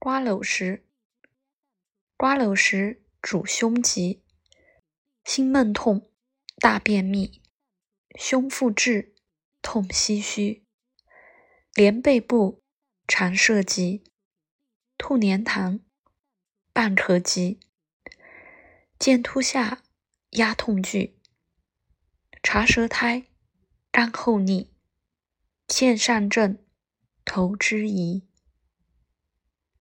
瓜蒌时瓜蒌时主胸疾，心闷痛，大便秘，胸腹滞痛，唏嘘，连背部常涉及，兔黏痰，半咳疾，见突下压痛剧，查舌苔，干厚腻，见上症，头之疑。